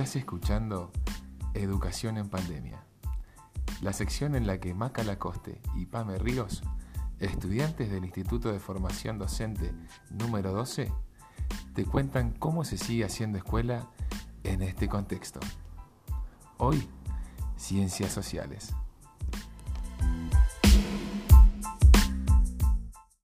Estás escuchando Educación en Pandemia, la sección en la que Maca Lacoste y Pame Ríos, estudiantes del Instituto de Formación Docente número 12, te cuentan cómo se sigue haciendo escuela en este contexto. Hoy, ciencias sociales.